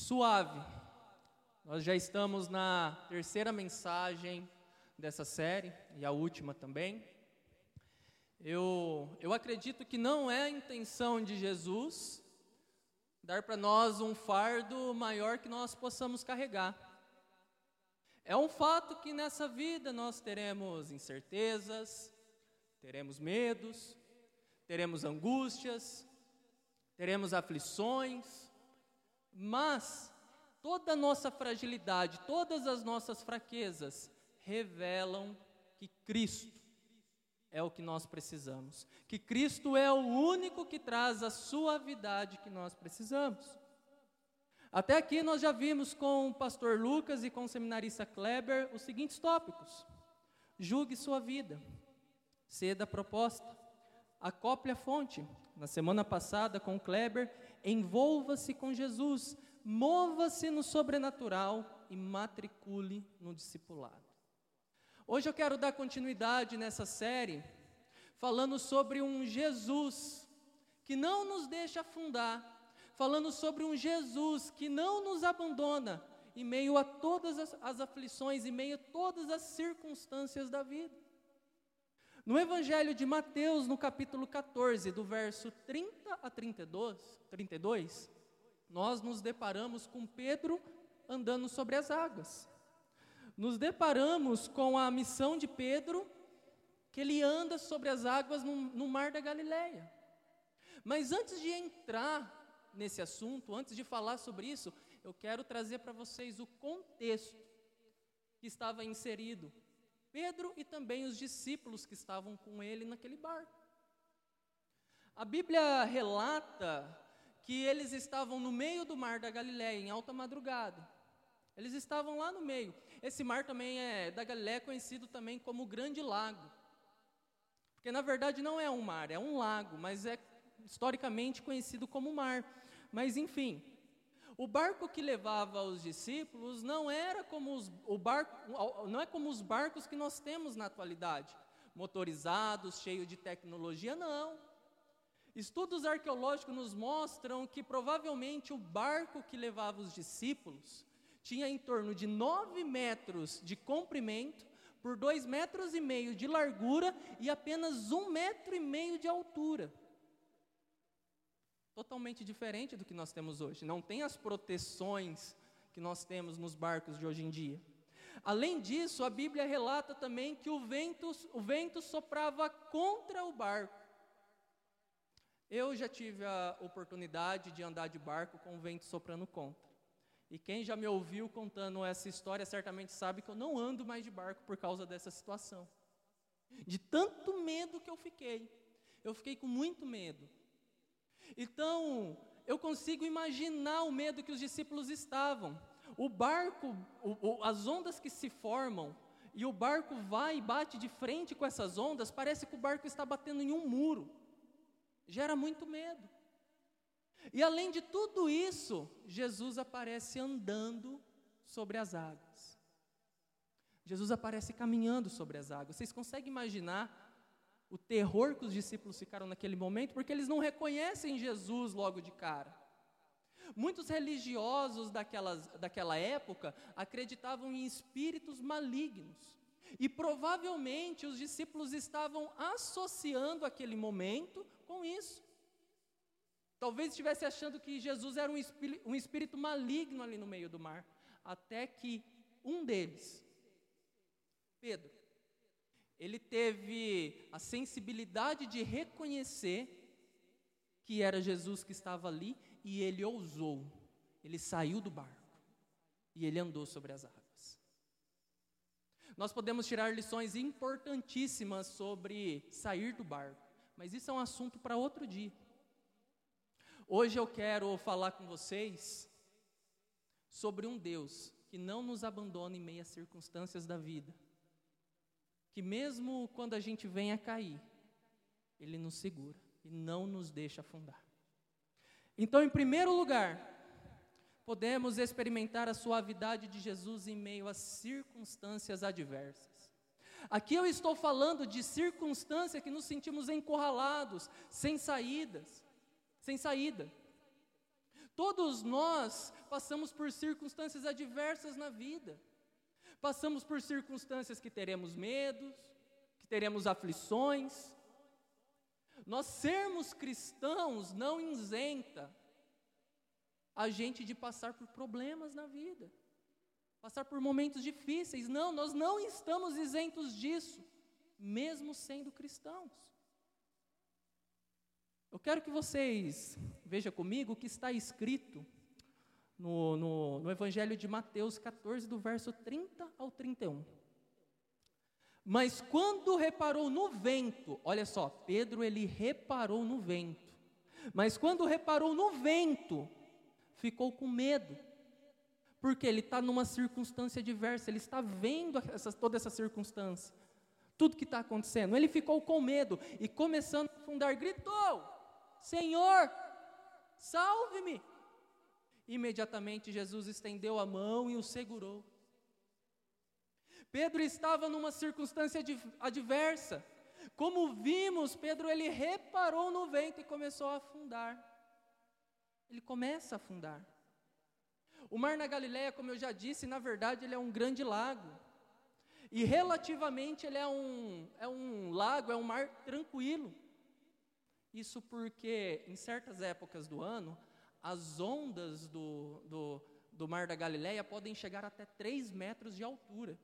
Suave. Nós já estamos na terceira mensagem dessa série e a última também. Eu, eu acredito que não é a intenção de Jesus dar para nós um fardo maior que nós possamos carregar. É um fato que nessa vida nós teremos incertezas, teremos medos, teremos angústias, teremos aflições, mas toda a nossa fragilidade, todas as nossas fraquezas revelam que Cristo é o que nós precisamos, que Cristo é o único que traz a suavidade que nós precisamos. Até aqui nós já vimos com o pastor Lucas e com o seminarista Kleber os seguintes tópicos: julgue sua vida, ceda a proposta, acople a fonte. Na semana passada com o Kleber, envolva-se com Jesus, mova-se no sobrenatural e matricule no discipulado. Hoje eu quero dar continuidade nessa série, falando sobre um Jesus que não nos deixa afundar, falando sobre um Jesus que não nos abandona em meio a todas as, aflições, em meio a todas as circunstâncias da vida. No Evangelho de Mateus, no capítulo 14, do verso 30 a 32, 32 nós nos deparamos com Pedro andando sobre as águas. Nos deparamos com a missão de Pedro, que ele anda sobre as águas no, no mar da Galileia. Mas antes de entrar nesse assunto, antes de falar sobre isso, eu quero trazer para vocês o contexto que estava inserido Pedro e também os discípulos que estavam com ele naquele barco. A Bíblia relata que eles estavam no meio do mar da Galiléia, em alta madrugada. Eles estavam lá no meio. Esse mar também é da Galiléia conhecido também como Grande Lago. Porque na verdade não é um mar, é um lago, mas é historicamente conhecido como mar. Mas enfim, o barco que levava os discípulos não era como os, o barco, não é como os barcos que nós temos na atualidade, motorizados, cheios de tecnologia, não. Estudos arqueológicos nos mostram que provavelmente o barco que levava os discípulos tinha em torno de 9 metros de comprimento por dois metros e meio de largura e apenas um metro e meio de altura. Totalmente diferente do que nós temos hoje. Não tem as proteções que nós temos nos barcos de hoje em dia. Além disso, a Bíblia relata também que o vento, o vento soprava contra o barco. Eu já tive a oportunidade de andar de barco com o vento soprando contra. E quem já me ouviu contando essa história certamente sabe que eu não ando mais de barco por causa dessa situação. De tanto medo que eu fiquei. Eu fiquei com muito medo. Então, eu consigo imaginar o medo que os discípulos estavam. O barco, o, o, as ondas que se formam, e o barco vai e bate de frente com essas ondas, parece que o barco está batendo em um muro gera muito medo. E além de tudo isso, Jesus aparece andando sobre as águas. Jesus aparece caminhando sobre as águas. Vocês conseguem imaginar o terror que os discípulos ficaram naquele momento? Porque eles não reconhecem Jesus logo de cara. Muitos religiosos daquelas, daquela época acreditavam em espíritos malignos. E provavelmente os discípulos estavam associando aquele momento com isso. Talvez estivesse achando que Jesus era um espírito, um espírito maligno ali no meio do mar, até que um deles, Pedro, ele teve a sensibilidade de reconhecer que era Jesus que estava ali e ele ousou, ele saiu do barco e ele andou sobre as águas. Nós podemos tirar lições importantíssimas sobre sair do barco. Mas isso é um assunto para outro dia. Hoje eu quero falar com vocês sobre um Deus que não nos abandona em meio às circunstâncias da vida. Que mesmo quando a gente vem a cair, Ele nos segura e não nos deixa afundar. Então, em primeiro lugar, podemos experimentar a suavidade de Jesus em meio às circunstâncias adversas. Aqui eu estou falando de circunstância que nos sentimos encurralados, sem saídas, sem saída. Todos nós passamos por circunstâncias adversas na vida. Passamos por circunstâncias que teremos medos, que teremos aflições. Nós sermos cristãos não isenta a gente de passar por problemas na vida, passar por momentos difíceis. Não, nós não estamos isentos disso, mesmo sendo cristãos. Eu quero que vocês vejam comigo o que está escrito no, no, no, Evangelho de Mateus 14, do verso 30 ao 31. Mas quando reparou no vento, olha só, Pedro ele reparou no vento. Mas quando reparou no vento, ficou com medo. Porque ele está numa circunstância diversa, ele está vendo essa, toda essa circunstância, tudo que está acontecendo. Ele ficou com medo e, começando a afundar, gritou: Senhor, salve-me. Imediatamente Jesus estendeu a mão e o segurou. Pedro estava numa circunstância adversa. Como vimos, Pedro ele reparou no vento e começou a afundar. Ele começa a afundar. O mar na Galileia, como eu já disse, na verdade ele é um grande lago. E relativamente ele é um, é um lago, é um mar tranquilo. Isso porque, em certas épocas do ano, as ondas do, do, do Mar da Galileia podem chegar até 3 metros de altura.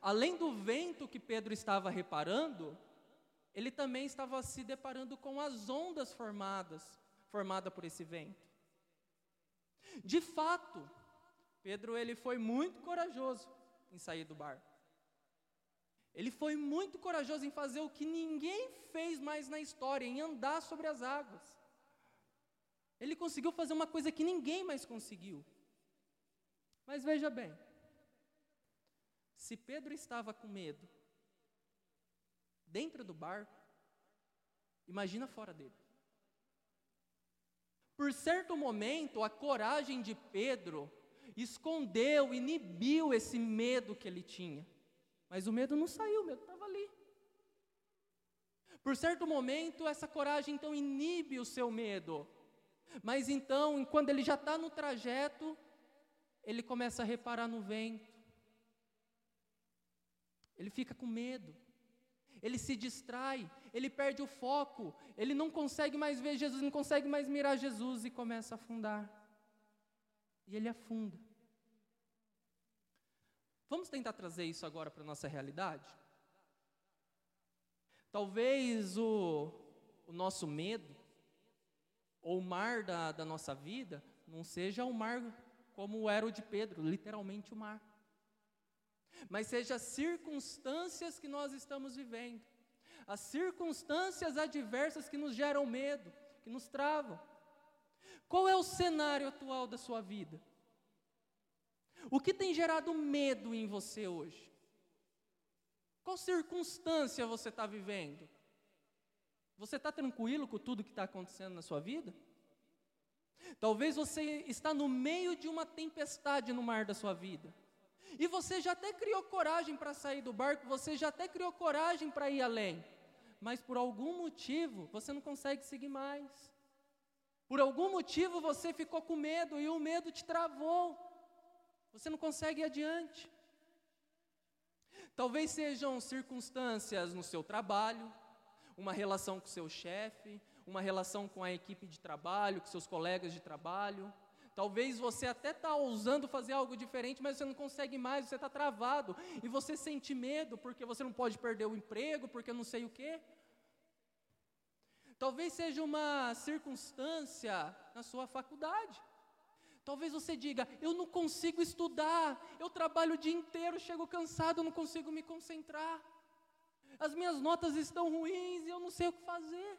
Além do vento que Pedro estava reparando, ele também estava se deparando com as ondas formadas, formada por esse vento. De fato, Pedro ele foi muito corajoso em sair do barco. Ele foi muito corajoso em fazer o que ninguém fez mais na história, em andar sobre as águas. Ele conseguiu fazer uma coisa que ninguém mais conseguiu. Mas veja bem, se Pedro estava com medo dentro do barco, imagina fora dele. Por certo momento, a coragem de Pedro escondeu, inibiu esse medo que ele tinha. Mas o medo não saiu, o medo estava ali. Por certo momento, essa coragem então inibe o seu medo. Mas então, quando ele já está no trajeto, ele começa a reparar no vento. Ele fica com medo. Ele se distrai, ele perde o foco, ele não consegue mais ver Jesus, não consegue mais mirar Jesus e começa a afundar. E ele afunda. Vamos tentar trazer isso agora para a nossa realidade? Talvez o, o nosso medo, ou mar da, da nossa vida, não seja o mar como era o de Pedro, literalmente o mar. Mas seja as circunstâncias que nós estamos vivendo, as circunstâncias adversas que nos geram medo, que nos travam. Qual é o cenário atual da sua vida? O que tem gerado medo em você hoje? Qual circunstância você está vivendo? Você está tranquilo com tudo que está acontecendo na sua vida? Talvez você está no meio de uma tempestade no mar da sua vida. E você já até criou coragem para sair do barco, você já até criou coragem para ir além. Mas por algum motivo você não consegue seguir mais. Por algum motivo você ficou com medo e o medo te travou. Você não consegue ir adiante. Talvez sejam circunstâncias no seu trabalho, uma relação com seu chefe, uma relação com a equipe de trabalho, com seus colegas de trabalho. Talvez você até está ousando fazer algo diferente, mas você não consegue mais, você está travado. E você sente medo porque você não pode perder o emprego, porque não sei o quê. Talvez seja uma circunstância na sua faculdade. Talvez você diga: eu não consigo estudar, eu trabalho o dia inteiro, chego cansado, não consigo me concentrar. As minhas notas estão ruins e eu não sei o que fazer.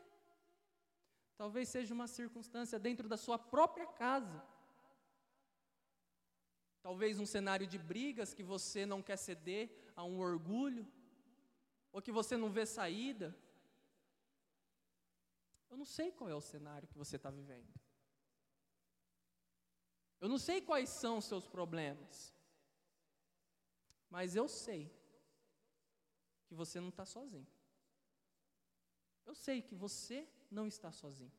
Talvez seja uma circunstância dentro da sua própria casa. Talvez um cenário de brigas que você não quer ceder a um orgulho, ou que você não vê saída. Eu não sei qual é o cenário que você está vivendo. Eu não sei quais são os seus problemas, mas eu sei que você não está sozinho. Eu sei que você não está sozinho.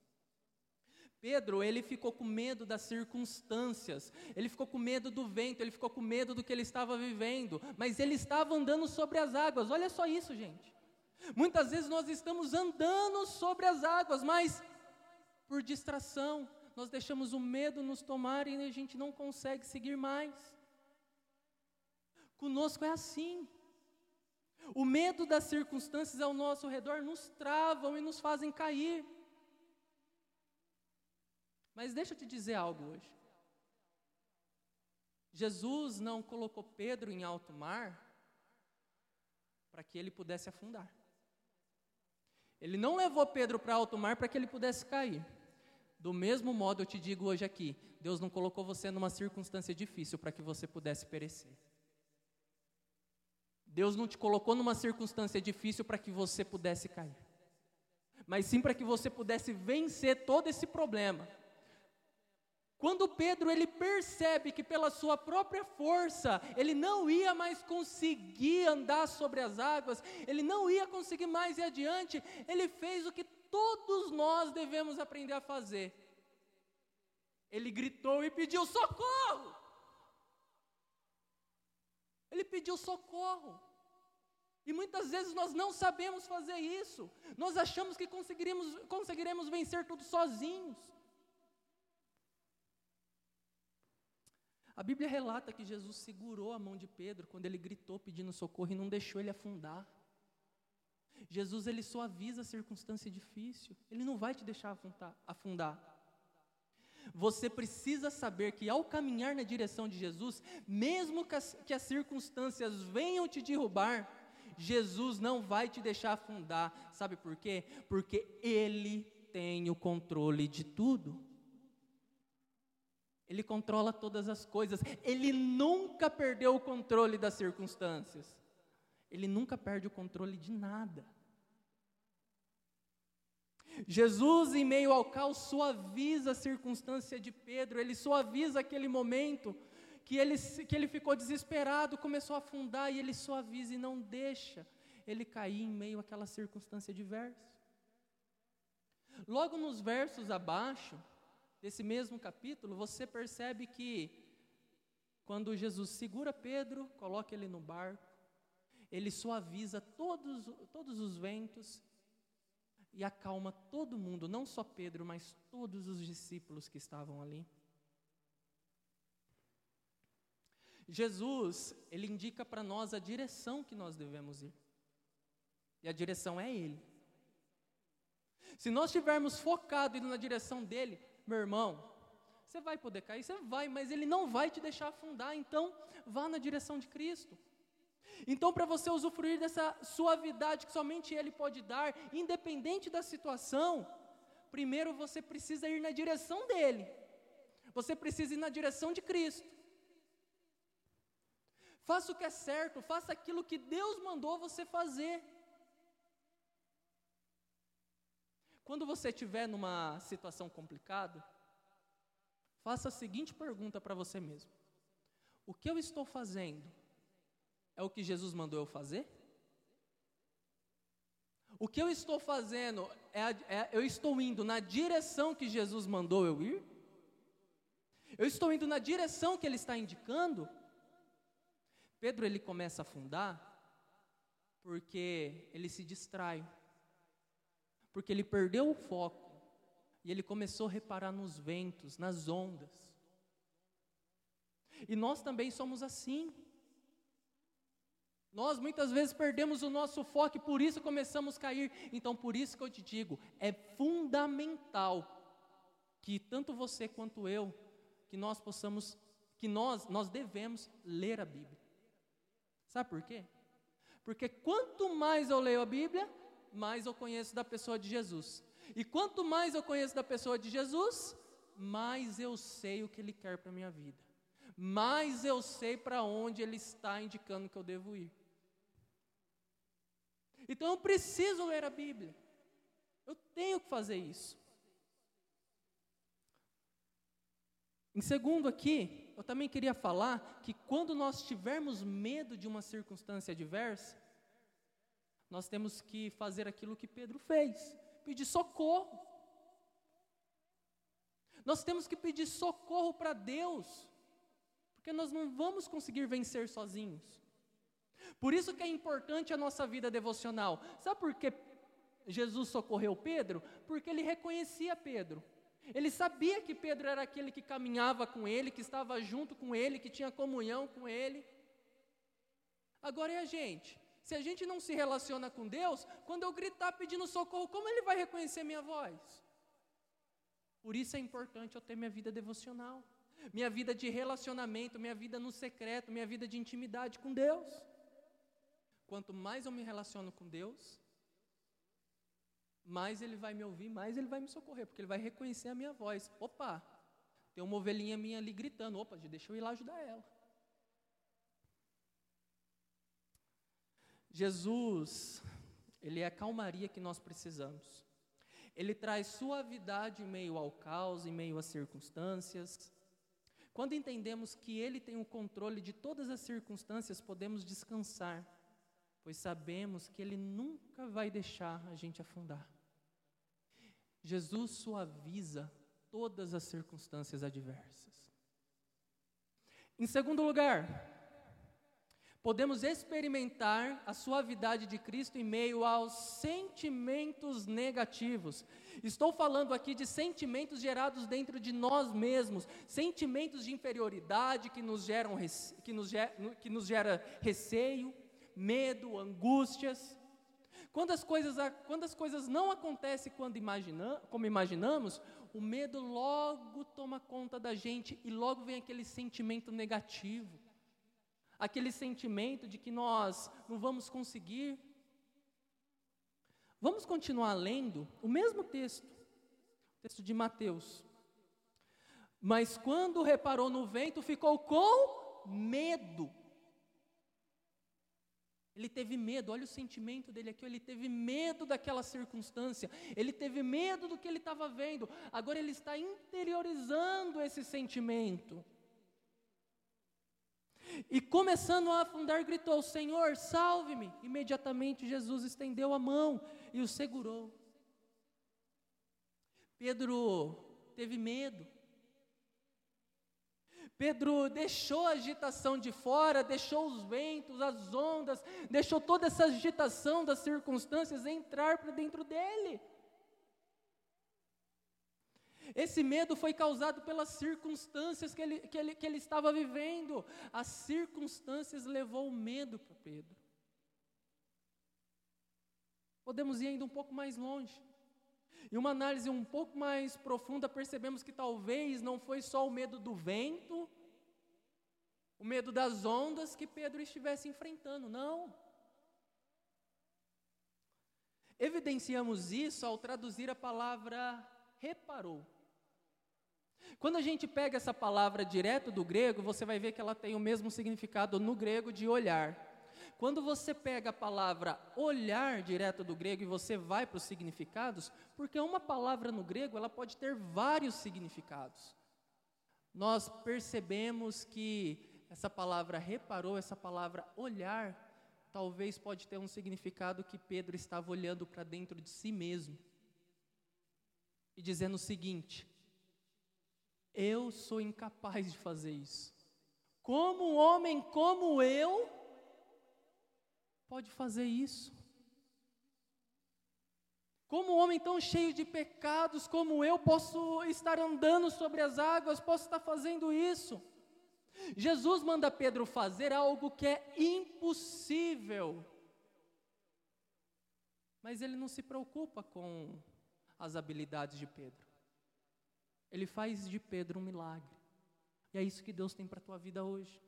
Pedro, ele ficou com medo das circunstâncias, ele ficou com medo do vento, ele ficou com medo do que ele estava vivendo, mas ele estava andando sobre as águas. Olha só isso, gente. Muitas vezes nós estamos andando sobre as águas, mas por distração, nós deixamos o medo nos tomar e a gente não consegue seguir mais. Conosco é assim. O medo das circunstâncias ao nosso redor nos travam e nos fazem cair. Mas deixa eu te dizer algo hoje. Jesus não colocou Pedro em alto mar para que ele pudesse afundar. Ele não levou Pedro para alto mar para que ele pudesse cair. Do mesmo modo, eu te digo hoje aqui: Deus não colocou você numa circunstância difícil para que você pudesse perecer. Deus não te colocou numa circunstância difícil para que você pudesse cair, mas sim para que você pudesse vencer todo esse problema. Quando Pedro ele percebe que pela sua própria força ele não ia mais conseguir andar sobre as águas, ele não ia conseguir mais ir adiante, ele fez o que todos nós devemos aprender a fazer. Ele gritou e pediu socorro. Ele pediu socorro. E muitas vezes nós não sabemos fazer isso. Nós achamos que conseguiremos, conseguiremos vencer tudo sozinhos. A Bíblia relata que Jesus segurou a mão de Pedro quando ele gritou pedindo socorro e não deixou ele afundar. Jesus ele suaviza a circunstância difícil, ele não vai te deixar afundar. Você precisa saber que ao caminhar na direção de Jesus, mesmo que as, que as circunstâncias venham te derrubar, Jesus não vai te deixar afundar. Sabe por quê? Porque Ele tem o controle de tudo. Ele controla todas as coisas. Ele nunca perdeu o controle das circunstâncias. Ele nunca perde o controle de nada. Jesus, em meio ao caos, suaviza a circunstância de Pedro, ele suaviza aquele momento que ele, que ele ficou desesperado, começou a afundar, e ele suaviza e não deixa ele cair em meio àquela circunstância diversa. Logo nos versos abaixo, desse mesmo capítulo, você percebe que quando Jesus segura Pedro, coloca ele no barco, ele suaviza todos, todos os ventos e acalma todo mundo, não só Pedro, mas todos os discípulos que estavam ali. Jesus, ele indica para nós a direção que nós devemos ir. E a direção é Ele. Se nós estivermos focados na direção dele, meu irmão, você vai poder cair, você vai, mas ele não vai te deixar afundar, então vá na direção de Cristo. Então, para você usufruir dessa suavidade que somente Ele pode dar, independente da situação, primeiro você precisa ir na direção dEle, você precisa ir na direção de Cristo. Faça o que é certo, faça aquilo que Deus mandou você fazer. Quando você estiver numa situação complicada, faça a seguinte pergunta para você mesmo: O que eu estou fazendo é o que Jesus mandou eu fazer? O que eu estou fazendo é, é, eu estou indo na direção que Jesus mandou eu ir? Eu estou indo na direção que Ele está indicando? Pedro ele começa a afundar porque ele se distrai porque ele perdeu o foco e ele começou a reparar nos ventos, nas ondas. E nós também somos assim. Nós muitas vezes perdemos o nosso foco e por isso começamos a cair. Então, por isso que eu te digo, é fundamental que tanto você quanto eu, que nós possamos, que nós, nós devemos ler a Bíblia. Sabe por quê? Porque quanto mais eu leio a Bíblia, mais eu conheço da pessoa de Jesus. E quanto mais eu conheço da pessoa de Jesus, mais eu sei o que Ele quer para a minha vida. Mais eu sei para onde Ele está indicando que eu devo ir. Então eu preciso ler a Bíblia. Eu tenho que fazer isso. Em segundo aqui, eu também queria falar que quando nós tivermos medo de uma circunstância adversa, nós temos que fazer aquilo que Pedro fez: pedir socorro. Nós temos que pedir socorro para Deus, porque nós não vamos conseguir vencer sozinhos. Por isso que é importante a nossa vida devocional. Sabe por que Jesus socorreu Pedro? Porque ele reconhecia Pedro. Ele sabia que Pedro era aquele que caminhava com ele, que estava junto com ele, que tinha comunhão com ele. Agora é a gente. Se a gente não se relaciona com Deus, quando eu gritar pedindo socorro, como ele vai reconhecer minha voz? Por isso é importante eu ter minha vida devocional, minha vida de relacionamento, minha vida no secreto, minha vida de intimidade com Deus. Quanto mais eu me relaciono com Deus, mais Ele vai me ouvir, mais Ele vai me socorrer, porque Ele vai reconhecer a minha voz. Opa, tem uma ovelhinha minha ali gritando, opa, deixa eu ir lá ajudar ela. Jesus, Ele é a calmaria que nós precisamos. Ele traz suavidade em meio ao caos, em meio às circunstâncias. Quando entendemos que Ele tem o controle de todas as circunstâncias, podemos descansar, pois sabemos que Ele nunca vai deixar a gente afundar. Jesus suaviza todas as circunstâncias adversas. Em segundo lugar, podemos experimentar a suavidade de Cristo em meio aos sentimentos negativos. Estou falando aqui de sentimentos gerados dentro de nós mesmos, sentimentos de inferioridade que nos geram que nos que nos gera receio, medo, angústias. Quando as coisas, quando as coisas não acontecem quando imagina, como imaginamos, o medo logo toma conta da gente e logo vem aquele sentimento negativo aquele sentimento de que nós não vamos conseguir. Vamos continuar lendo o mesmo texto, o texto de Mateus. Mas quando reparou no vento, ficou com medo. Ele teve medo, olha o sentimento dele aqui, ele teve medo daquela circunstância, ele teve medo do que ele estava vendo, agora ele está interiorizando esse sentimento. E começando a afundar, gritou: Senhor, salve-me. Imediatamente Jesus estendeu a mão e o segurou. Pedro teve medo. Pedro deixou a agitação de fora, deixou os ventos, as ondas, deixou toda essa agitação das circunstâncias entrar para dentro dele. Esse medo foi causado pelas circunstâncias que ele, que ele, que ele estava vivendo. As circunstâncias levou o medo para Pedro. Podemos ir ainda um pouco mais longe. Em uma análise um pouco mais profunda, percebemos que talvez não foi só o medo do vento, o medo das ondas que Pedro estivesse enfrentando, não. Evidenciamos isso ao traduzir a palavra reparou. Quando a gente pega essa palavra direto do grego, você vai ver que ela tem o mesmo significado no grego de olhar. Quando você pega a palavra olhar direto do grego e você vai para os significados, porque uma palavra no grego ela pode ter vários significados. Nós percebemos que essa palavra reparou, essa palavra olhar, talvez pode ter um significado que Pedro estava olhando para dentro de si mesmo e dizendo o seguinte: eu sou incapaz de fazer isso. Como um homem como eu pode fazer isso? Como um homem tão cheio de pecados como eu posso estar andando sobre as águas, posso estar fazendo isso? Jesus manda Pedro fazer algo que é impossível. Mas ele não se preocupa com as habilidades de Pedro. Ele faz de Pedro um milagre. E é isso que Deus tem para a tua vida hoje.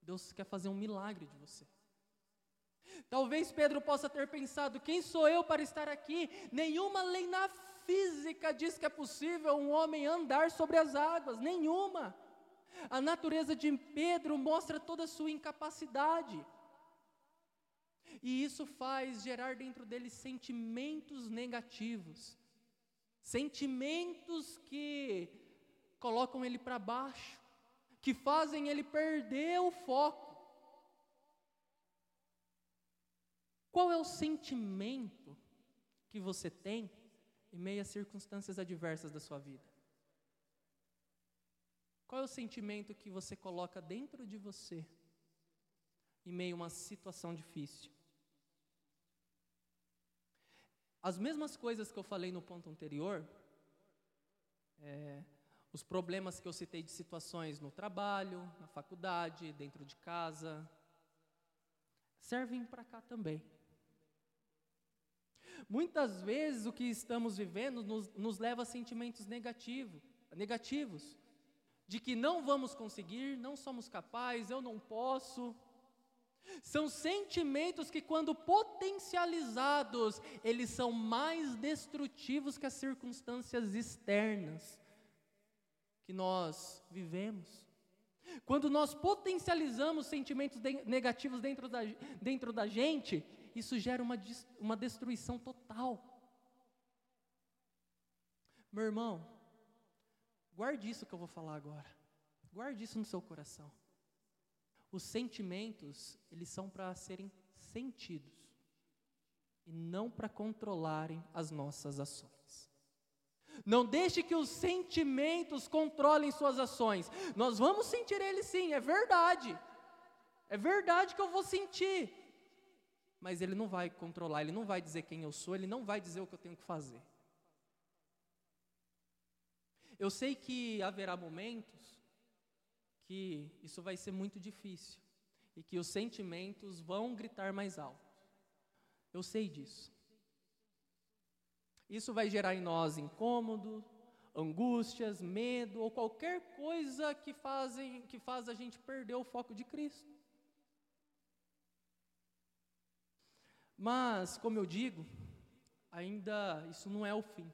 Deus quer fazer um milagre de você. Talvez Pedro possa ter pensado: quem sou eu para estar aqui? Nenhuma lei na física diz que é possível um homem andar sobre as águas, nenhuma. A natureza de Pedro mostra toda a sua incapacidade. E isso faz gerar dentro dele sentimentos negativos sentimentos que colocam ele para baixo, que fazem ele perder o foco. Qual é o sentimento que você tem em meio às circunstâncias adversas da sua vida? Qual é o sentimento que você coloca dentro de você em meio a uma situação difícil? As mesmas coisas que eu falei no ponto anterior, é, os problemas que eu citei de situações no trabalho, na faculdade, dentro de casa, servem para cá também. Muitas vezes o que estamos vivendo nos, nos leva a sentimentos negativo, negativos, de que não vamos conseguir, não somos capazes, eu não posso. São sentimentos que, quando potencializados, eles são mais destrutivos que as circunstâncias externas que nós vivemos. Quando nós potencializamos sentimentos de, negativos dentro da, dentro da gente, isso gera uma, uma destruição total. Meu irmão, guarde isso que eu vou falar agora. Guarde isso no seu coração. Os sentimentos, eles são para serem sentidos e não para controlarem as nossas ações. Não deixe que os sentimentos controlem suas ações. Nós vamos sentir eles sim, é verdade. É verdade que eu vou sentir. Mas ele não vai controlar, ele não vai dizer quem eu sou, ele não vai dizer o que eu tenho que fazer. Eu sei que haverá momentos que isso vai ser muito difícil e que os sentimentos vão gritar mais alto. Eu sei disso. Isso vai gerar em nós incômodo, angústias, medo ou qualquer coisa que, fazem, que faz a gente perder o foco de Cristo. Mas, como eu digo, ainda isso não é o fim.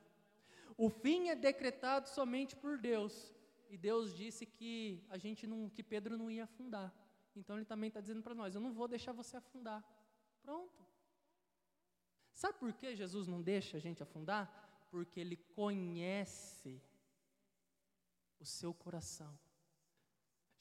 O fim é decretado somente por Deus e Deus disse que a gente não, que Pedro não ia afundar. Então ele também está dizendo para nós: eu não vou deixar você afundar. Pronto. Sabe por que Jesus não deixa a gente afundar? Porque ele conhece o seu coração.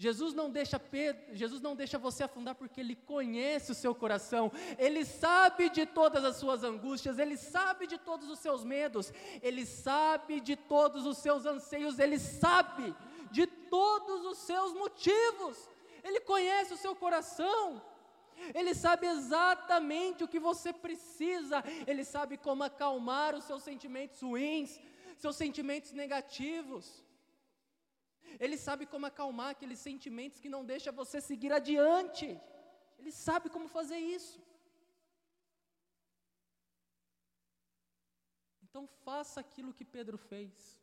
Jesus não deixa Pedro, Jesus não deixa você afundar porque ele conhece o seu coração. Ele sabe de todas as suas angústias, ele sabe de todos os seus medos, ele sabe de todos os seus anseios, ele sabe de todos os seus motivos. Ele conhece o seu coração. Ele sabe exatamente o que você precisa, ele sabe como acalmar os seus sentimentos ruins, seus sentimentos negativos. Ele sabe como acalmar aqueles sentimentos que não deixam você seguir adiante. Ele sabe como fazer isso. Então faça aquilo que Pedro fez.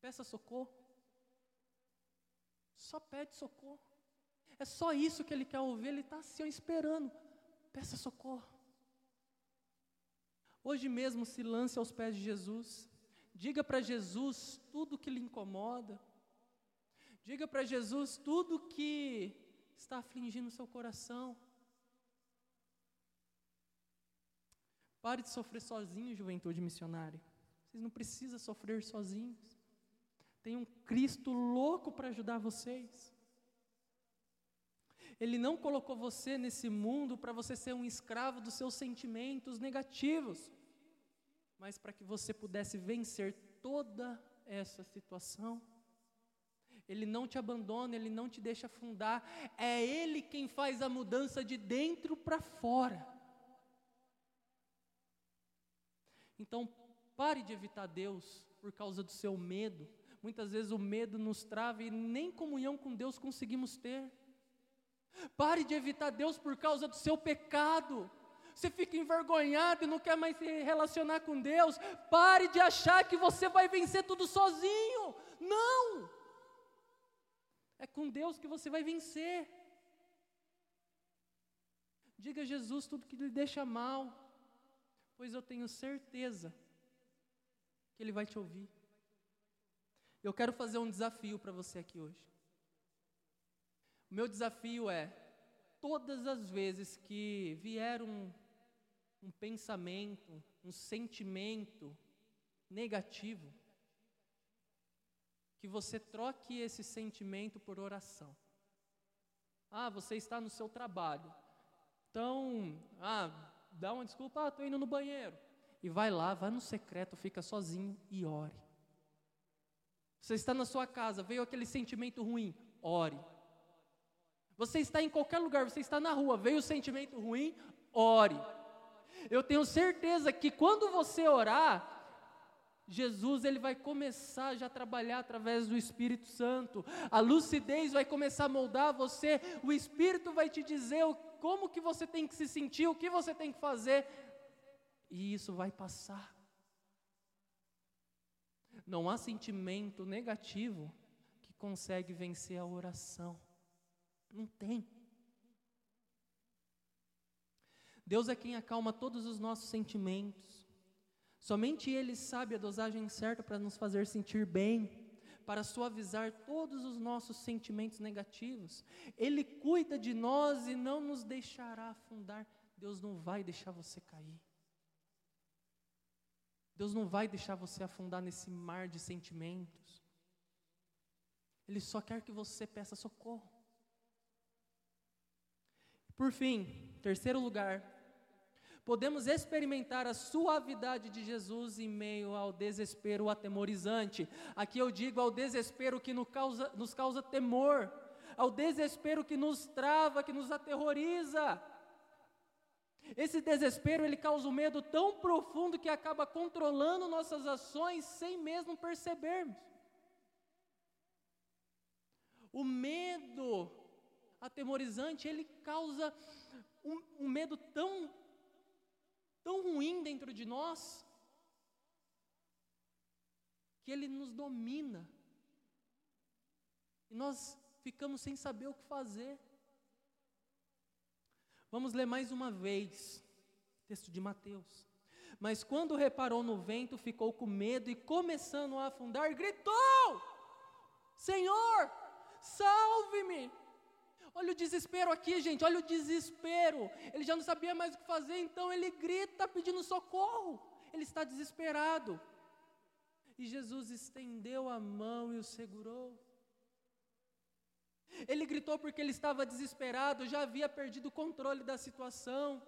Peça socorro. Só pede socorro. É só isso que ele quer ouvir, ele está assim esperando. Peça socorro. Hoje mesmo se lance aos pés de Jesus. Diga para Jesus tudo que lhe incomoda. Diga para Jesus tudo que está afligindo o seu coração. Pare de sofrer sozinho, juventude missionária. Vocês não precisam sofrer sozinhos. Tem um Cristo louco para ajudar vocês. Ele não colocou você nesse mundo para você ser um escravo dos seus sentimentos negativos mas para que você pudesse vencer toda essa situação. Ele não te abandona, ele não te deixa afundar, é Ele quem faz a mudança de dentro para fora. Então, pare de evitar Deus por causa do seu medo. Muitas vezes o medo nos trava e nem comunhão com Deus conseguimos ter. Pare de evitar Deus por causa do seu pecado você fica envergonhado e não quer mais se relacionar com Deus, pare de achar que você vai vencer tudo sozinho. Não! É com Deus que você vai vencer. Diga a Jesus tudo que lhe deixa mal, pois eu tenho certeza que Ele vai te ouvir. Eu quero fazer um desafio para você aqui hoje. O meu desafio é: todas as vezes que vier um um pensamento, um sentimento negativo, que você troque esse sentimento por oração. Ah, você está no seu trabalho. Então, ah, dá uma desculpa, ah, estou indo no banheiro. E vai lá, vai no secreto, fica sozinho e ore. Você está na sua casa, veio aquele sentimento ruim, ore. Você está em qualquer lugar, você está na rua, veio o sentimento ruim, ore. Eu tenho certeza que quando você orar, Jesus ele vai começar já a trabalhar através do Espírito Santo. A lucidez vai começar a moldar você. O Espírito vai te dizer como que você tem que se sentir, o que você tem que fazer. E isso vai passar. Não há sentimento negativo que consegue vencer a oração. Não tem. Deus é quem acalma todos os nossos sentimentos. Somente Ele sabe a dosagem certa para nos fazer sentir bem, para suavizar todos os nossos sentimentos negativos. Ele cuida de nós e não nos deixará afundar. Deus não vai deixar você cair. Deus não vai deixar você afundar nesse mar de sentimentos. Ele só quer que você peça socorro. Por fim, terceiro lugar, podemos experimentar a suavidade de Jesus em meio ao desespero atemorizante. Aqui eu digo ao desespero que nos causa, nos causa temor, ao desespero que nos trava, que nos aterroriza. Esse desespero ele causa um medo tão profundo que acaba controlando nossas ações sem mesmo percebermos. O medo atemorizante ele causa um, um medo tão tão ruim dentro de nós que ele nos domina e nós ficamos sem saber o que fazer. Vamos ler mais uma vez, texto de Mateus. Mas quando reparou no vento, ficou com medo e, começando a afundar, gritou: Senhor, salve-me! Olha o desespero aqui, gente, olha o desespero. Ele já não sabia mais o que fazer, então ele grita pedindo socorro. Ele está desesperado. E Jesus estendeu a mão e o segurou. Ele gritou porque ele estava desesperado, já havia perdido o controle da situação.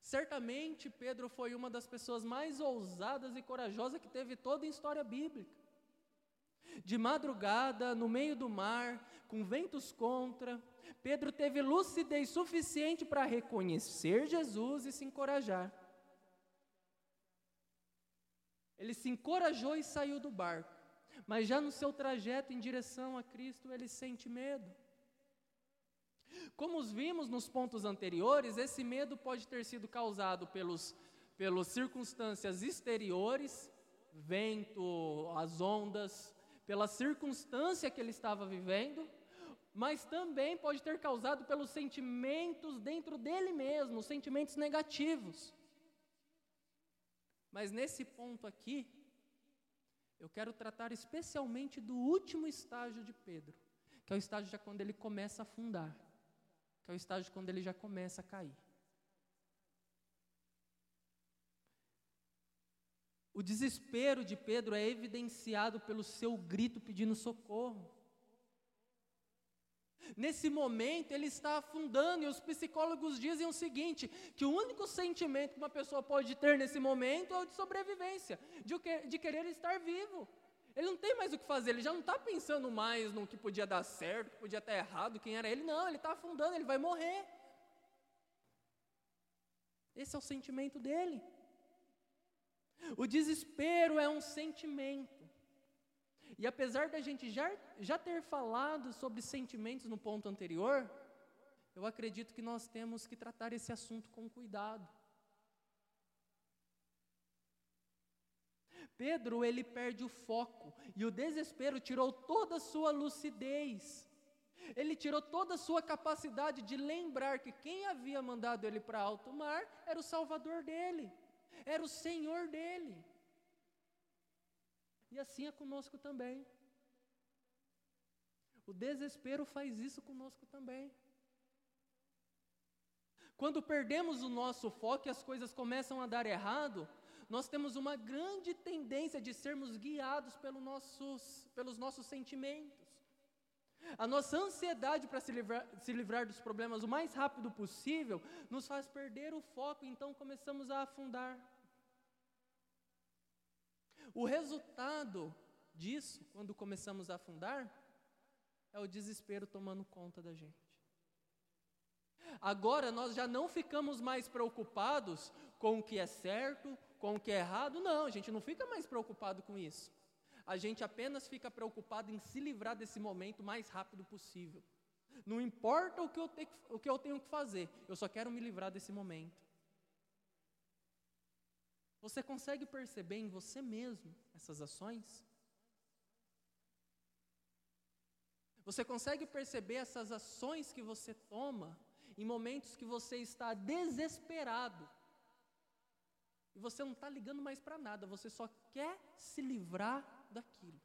Certamente Pedro foi uma das pessoas mais ousadas e corajosas que teve toda a história bíblica. De madrugada, no meio do mar, com ventos contra, Pedro teve lucidez suficiente para reconhecer Jesus e se encorajar. Ele se encorajou e saiu do barco mas já no seu trajeto em direção a Cristo ele sente medo. Como os vimos nos pontos anteriores, esse medo pode ter sido causado pelos, pelas circunstâncias exteriores, vento, as ondas, pela circunstância que ele estava vivendo, mas também pode ter causado pelos sentimentos dentro dele mesmo, sentimentos negativos. Mas nesse ponto aqui, eu quero tratar especialmente do último estágio de Pedro, que é o estágio já quando ele começa a afundar, que é o estágio quando ele já começa a cair. O desespero de Pedro é evidenciado pelo seu grito pedindo socorro. Nesse momento ele está afundando, e os psicólogos dizem o seguinte: que o único sentimento que uma pessoa pode ter nesse momento é o de sobrevivência, de, de querer estar vivo. Ele não tem mais o que fazer, ele já não está pensando mais no que podia dar certo, que podia estar errado, quem era ele, não, ele está afundando, ele vai morrer. Esse é o sentimento dele. O desespero é um sentimento. E apesar da gente já, já ter falado sobre sentimentos no ponto anterior, eu acredito que nós temos que tratar esse assunto com cuidado. Pedro, ele perde o foco e o desespero tirou toda a sua lucidez. Ele tirou toda a sua capacidade de lembrar que quem havia mandado ele para alto mar era o Salvador dele, era o Senhor dele. E assim é conosco também. O desespero faz isso conosco também. Quando perdemos o nosso foco e as coisas começam a dar errado, nós temos uma grande tendência de sermos guiados pelo nossos, pelos nossos sentimentos. A nossa ansiedade para se livrar, se livrar dos problemas o mais rápido possível nos faz perder o foco, então começamos a afundar. O resultado disso, quando começamos a afundar, é o desespero tomando conta da gente. Agora nós já não ficamos mais preocupados com o que é certo, com o que é errado, não, a gente não fica mais preocupado com isso. A gente apenas fica preocupado em se livrar desse momento o mais rápido possível. Não importa o que, eu te, o que eu tenho que fazer, eu só quero me livrar desse momento. Você consegue perceber em você mesmo essas ações? Você consegue perceber essas ações que você toma em momentos que você está desesperado? E você não está ligando mais para nada, você só quer se livrar daquilo.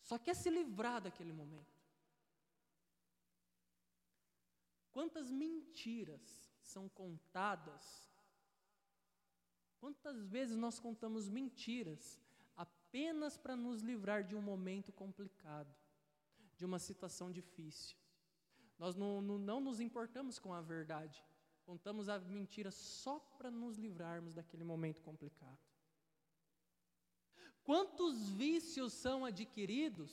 Só quer se livrar daquele momento. Quantas mentiras são contadas? Quantas vezes nós contamos mentiras apenas para nos livrar de um momento complicado, de uma situação difícil? Nós não, não, não nos importamos com a verdade, contamos a mentira só para nos livrarmos daquele momento complicado. Quantos vícios são adquiridos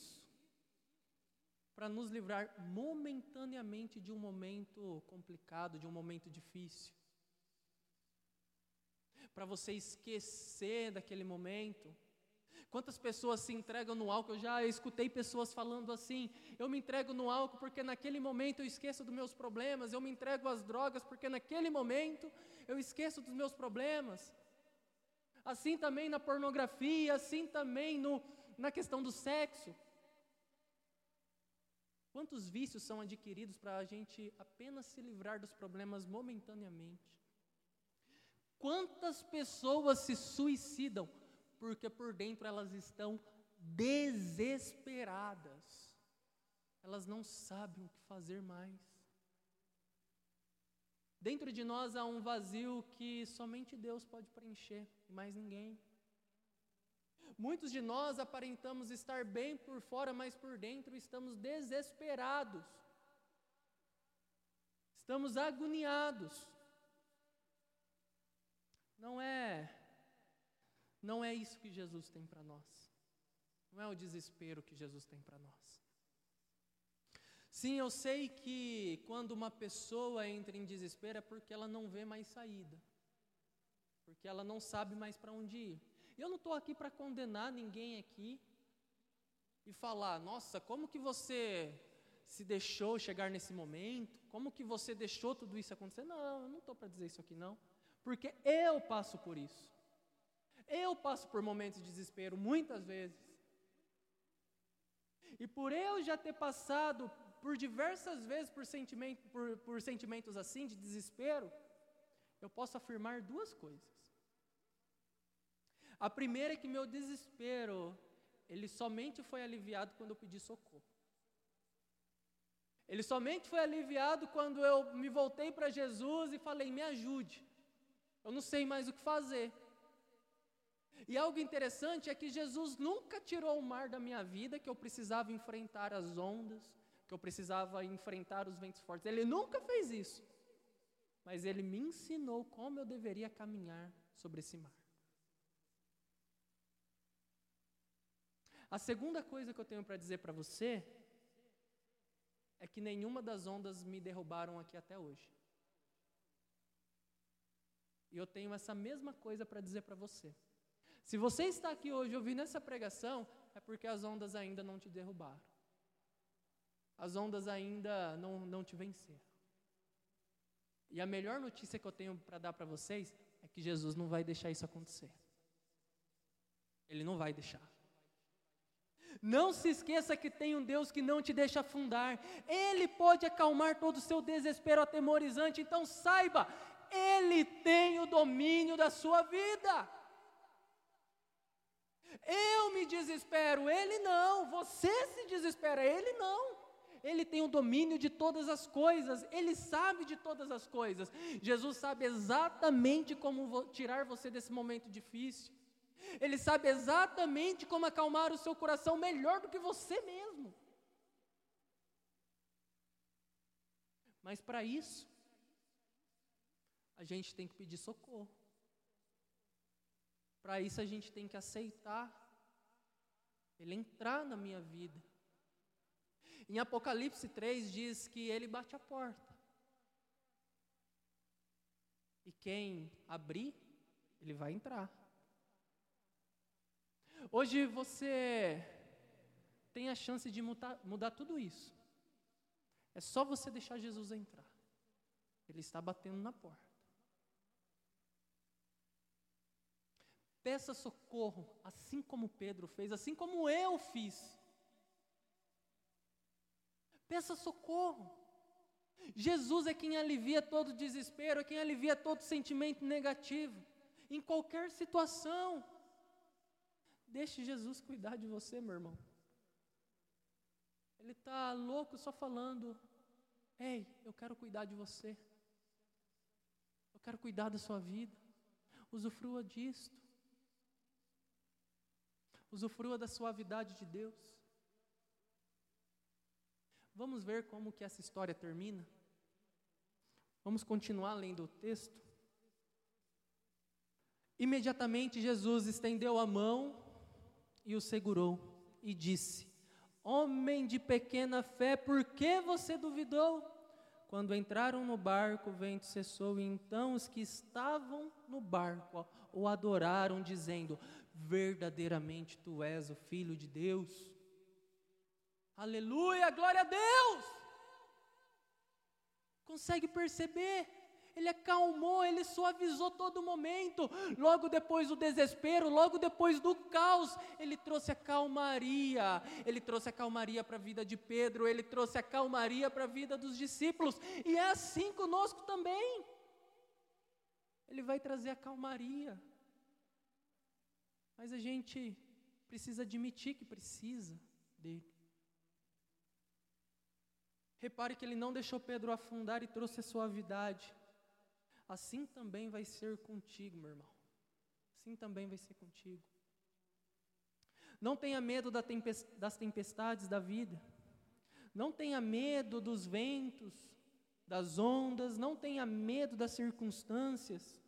para nos livrar momentaneamente de um momento complicado, de um momento difícil? Para você esquecer daquele momento, Quantas pessoas se entregam no álcool? Eu já escutei pessoas falando assim: eu me entrego no álcool porque naquele momento eu esqueço dos meus problemas, eu me entrego às drogas porque naquele momento eu esqueço dos meus problemas. Assim também na pornografia, assim também no, na questão do sexo. Quantos vícios são adquiridos para a gente apenas se livrar dos problemas momentaneamente? Quantas pessoas se suicidam porque por dentro elas estão desesperadas. Elas não sabem o que fazer mais. Dentro de nós há um vazio que somente Deus pode preencher, e mais ninguém. Muitos de nós aparentamos estar bem por fora, mas por dentro estamos desesperados. Estamos agoniados. Não é não é isso que Jesus tem para nós. Não é o desespero que Jesus tem para nós. Sim, eu sei que quando uma pessoa entra em desespero é porque ela não vê mais saída. Porque ela não sabe mais para onde ir. Eu não estou aqui para condenar ninguém aqui e falar, nossa, como que você se deixou chegar nesse momento? Como que você deixou tudo isso acontecer? Não, eu não estou para dizer isso aqui não. Porque eu passo por isso. Eu passo por momentos de desespero muitas vezes. E por eu já ter passado por diversas vezes por, sentimento, por, por sentimentos assim, de desespero, eu posso afirmar duas coisas. A primeira é que meu desespero, ele somente foi aliviado quando eu pedi socorro. Ele somente foi aliviado quando eu me voltei para Jesus e falei: me ajude. Eu não sei mais o que fazer. E algo interessante é que Jesus nunca tirou o mar da minha vida, que eu precisava enfrentar as ondas, que eu precisava enfrentar os ventos fortes. Ele nunca fez isso. Mas ele me ensinou como eu deveria caminhar sobre esse mar. A segunda coisa que eu tenho para dizer para você é que nenhuma das ondas me derrubaram aqui até hoje. E eu tenho essa mesma coisa para dizer para você. Se você está aqui hoje ouvindo essa pregação, é porque as ondas ainda não te derrubaram. As ondas ainda não, não te venceram. E a melhor notícia que eu tenho para dar para vocês é que Jesus não vai deixar isso acontecer. Ele não vai deixar. Não se esqueça que tem um Deus que não te deixa afundar. Ele pode acalmar todo o seu desespero atemorizante. Então saiba, Ele tem o domínio da sua vida. Eu me desespero, ele não. Você se desespera, ele não. Ele tem o domínio de todas as coisas, ele sabe de todas as coisas. Jesus sabe exatamente como tirar você desse momento difícil. Ele sabe exatamente como acalmar o seu coração melhor do que você mesmo. Mas para isso, a gente tem que pedir socorro. para isso a gente tem que aceitar ele entrar na minha vida. Em Apocalipse 3 diz que ele bate a porta. E quem abrir, ele vai entrar. Hoje você tem a chance de mudar, mudar tudo isso. É só você deixar Jesus entrar. Ele está batendo na porta. Peça socorro, assim como Pedro fez, assim como eu fiz. Peça socorro. Jesus é quem alivia todo desespero, é quem alivia todo sentimento negativo, em qualquer situação. Deixe Jesus cuidar de você, meu irmão. Ele está louco só falando: Ei, eu quero cuidar de você. Eu quero cuidar da sua vida. Usufrua disto. Usufrua da suavidade de Deus. Vamos ver como que essa história termina? Vamos continuar lendo o texto. Imediatamente Jesus estendeu a mão e o segurou e disse: Homem de pequena fé, por que você duvidou? Quando entraram no barco, o vento cessou, e então os que estavam no barco o adoraram, dizendo: Verdadeiramente tu és o Filho de Deus. Aleluia, glória a Deus! Consegue perceber? Ele acalmou, ele suavizou todo momento. Logo depois do desespero, logo depois do caos, ele trouxe a calmaria. Ele trouxe a calmaria para a vida de Pedro, ele trouxe a calmaria para a vida dos discípulos. E é assim conosco também. Ele vai trazer a calmaria. Mas a gente precisa admitir que precisa dele. Repare que ele não deixou Pedro afundar e trouxe a suavidade. Assim também vai ser contigo, meu irmão. Assim também vai ser contigo. Não tenha medo das tempestades da vida. Não tenha medo dos ventos, das ondas. Não tenha medo das circunstâncias.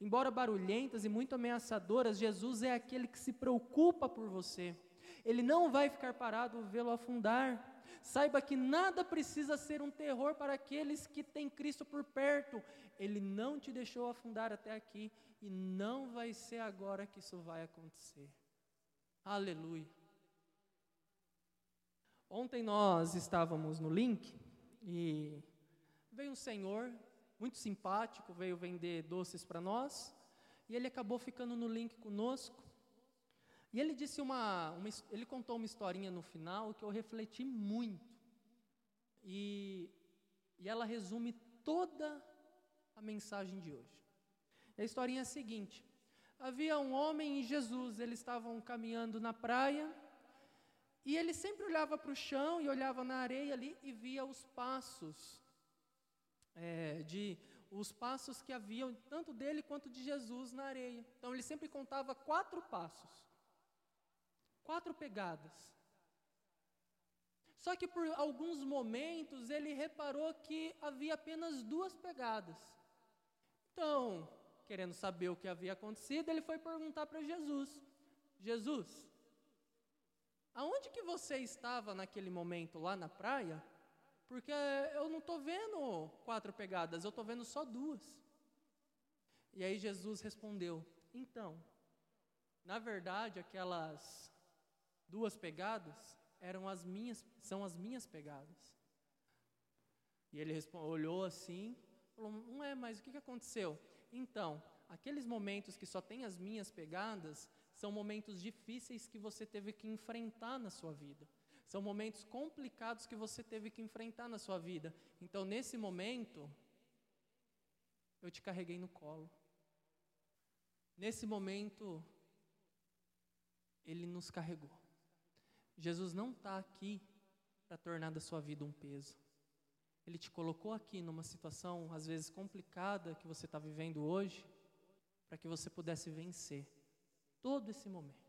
Embora barulhentas e muito ameaçadoras, Jesus é aquele que se preocupa por você. Ele não vai ficar parado vê-lo afundar. Saiba que nada precisa ser um terror para aqueles que têm Cristo por perto. Ele não te deixou afundar até aqui e não vai ser agora que isso vai acontecer. Aleluia. Ontem nós estávamos no link e veio um senhor muito simpático, veio vender doces para nós, e ele acabou ficando no link conosco. E ele disse uma, uma, ele contou uma historinha no final que eu refleti muito. E, e ela resume toda a mensagem de hoje. E a historinha é a seguinte: havia um homem e Jesus, eles estavam caminhando na praia, e ele sempre olhava para o chão e olhava na areia ali e via os passos é, de os passos que haviam tanto dele quanto de Jesus na areia. Então ele sempre contava quatro passos quatro pegadas. Só que por alguns momentos ele reparou que havia apenas duas pegadas. Então, querendo saber o que havia acontecido, ele foi perguntar para Jesus: Jesus, aonde que você estava naquele momento lá na praia? Porque eu não estou vendo quatro pegadas, eu estou vendo só duas. E aí Jesus respondeu: Então, na verdade, aquelas duas pegadas eram as minhas, são as minhas pegadas. E ele olhou assim, falou: Não é, mas o que, que aconteceu? Então, aqueles momentos que só tem as minhas pegadas são momentos difíceis que você teve que enfrentar na sua vida. São momentos complicados que você teve que enfrentar na sua vida. Então, nesse momento, eu te carreguei no colo. Nesse momento, Ele nos carregou. Jesus não está aqui para tornar da sua vida um peso. Ele te colocou aqui numa situação, às vezes complicada, que você está vivendo hoje, para que você pudesse vencer todo esse momento.